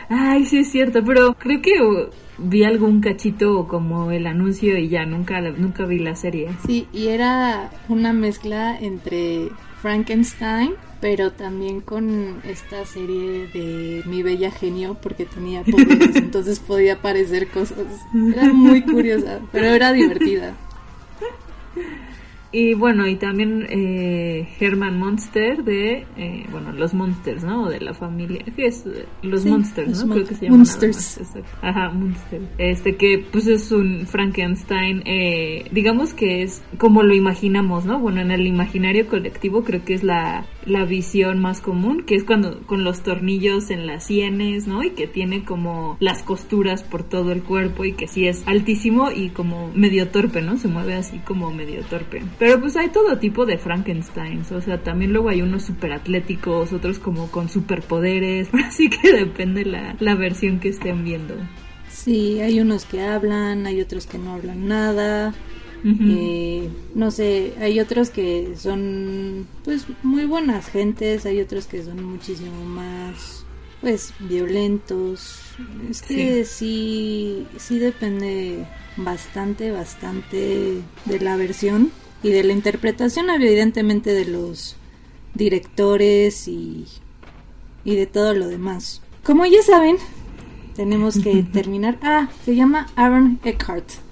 Ay, sí es cierto, pero creo que vi algún cachito como el anuncio y ya nunca nunca vi la serie. Sí, y era una mezcla entre Frankenstein pero también con esta serie de Mi Bella Genio, porque tenía poderes, entonces podía aparecer cosas. Era muy curiosa, pero era divertida. Y bueno, y también eh, Herman Monster de, eh, bueno, los Monsters, ¿no? O de la familia, ¿qué es? Los Sí, Monsters, los ¿no? mon- Creo que se llama Monsters. Ajá, Monster. Este que pues es un Frankenstein, eh, digamos que es como lo imaginamos, ¿no? Bueno, en el imaginario colectivo creo que es la, la visión más común, que es cuando con los tornillos en las sienes, ¿no? Y que tiene como las costuras por todo el cuerpo y que sí es altísimo y como medio torpe, ¿no? Se mueve así como medio torpe. Pero pues hay todo tipo de Frankensteins, o sea, también luego hay unos super atléticos, otros como con superpoderes, así que depende la, la versión que estén viendo. Sí, hay unos que hablan, hay otros que no hablan nada. Eh, no sé, hay otros que son pues muy buenas gentes, hay otros que son muchísimo más pues violentos. Es que sí, sí depende bastante, bastante de la versión y de la interpretación evidentemente de los directores y, y de todo lo demás. Como ya saben, tenemos que terminar. Ah, se llama Aaron Eckhart.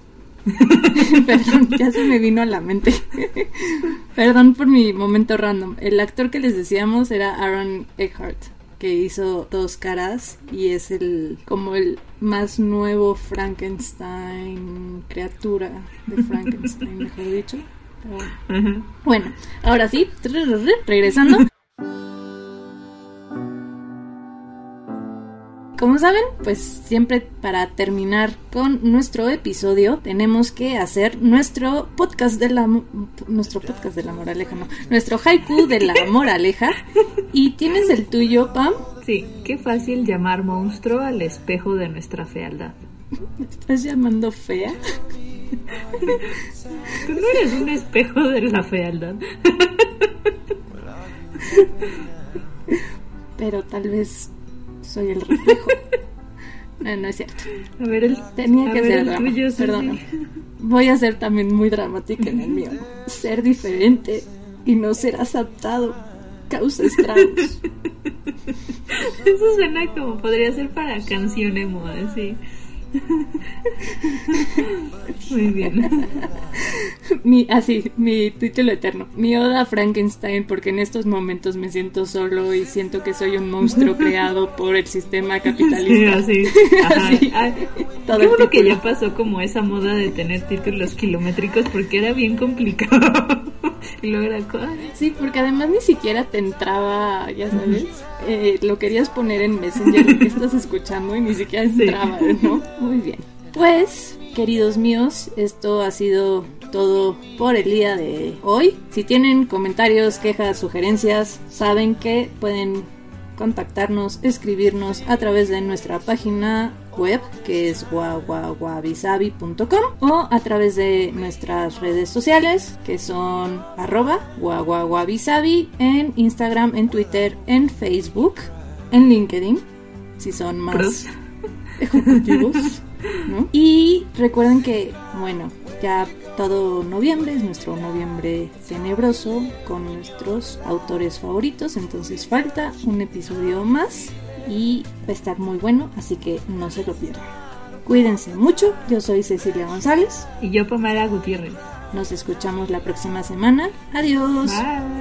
Perdón, ya se me vino a la mente. Perdón por mi momento random. El actor que les decíamos era Aaron Eckhart, que hizo Dos Caras y es el como el más nuevo Frankenstein, criatura de Frankenstein, mejor dicho. Pero bueno, ahora sí, regresando. Como saben, pues siempre para terminar con nuestro episodio tenemos que hacer nuestro podcast de la nuestro podcast de la moraleja, no, nuestro haiku de la moraleja. Y tienes el tuyo, Pam. Sí, qué fácil llamar monstruo al espejo de nuestra fealdad. ¿Me estás llamando fea? Tú no eres un espejo de la fealdad. Pero tal vez soy el reflejo. No, no es cierto. A ver, el, Tenía que ser el drama. tuyo, Susi. Perdón. Voy a ser también muy dramática en el mío. Ser diferente y no ser aceptado causa estragos. Eso suena como podría ser para canción emo, así. Muy bien. Mi, así, mi título eterno. Mi oda a Frankenstein porque en estos momentos me siento solo y siento que soy un monstruo creado por el sistema Sí, capitalista. así. Ajá. Así. Ay, Todo qué bueno que ya pasó como esa moda de tener títulos kilométricos porque era bien complicado. Sí, porque además ni siquiera te entraba, ya sabes, eh, lo querías poner en Messenger que estás escuchando y ni siquiera Sí. entraba, ¿no? Muy bien. Pues, queridos míos, esto ha sido todo por el día de hoy. Si tienen comentarios, quejas, sugerencias, saben que pueden contactarnos, escribirnos a través de nuestra página web que es guaguaguabisabi.com o a través de nuestras redes sociales que son arroba guaguaguabisabi en Instagram, en Twitter, en Facebook, en LinkedIn si son más Pros. ejecutivos. ¿no? Y recuerden que, bueno, ya todo noviembre es nuestro noviembre tenebroso con nuestros autores favoritos, entonces falta un episodio más y va a estar muy bueno, así que no se lo pierdan. Cuídense mucho, yo soy Cecilia González, Y yo, Pamela Gutiérrez. nos escuchamos la próxima semana, adiós. Bye.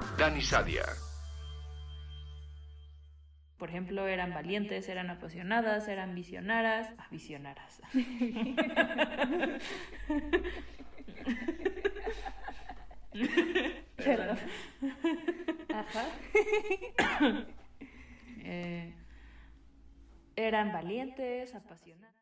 Dani Sadia. Por ejemplo, eran valientes, eran apasionadas, eran visionaras. Ah, visionaras. Perdón. Ajá. Eh, eran valientes, apasionadas.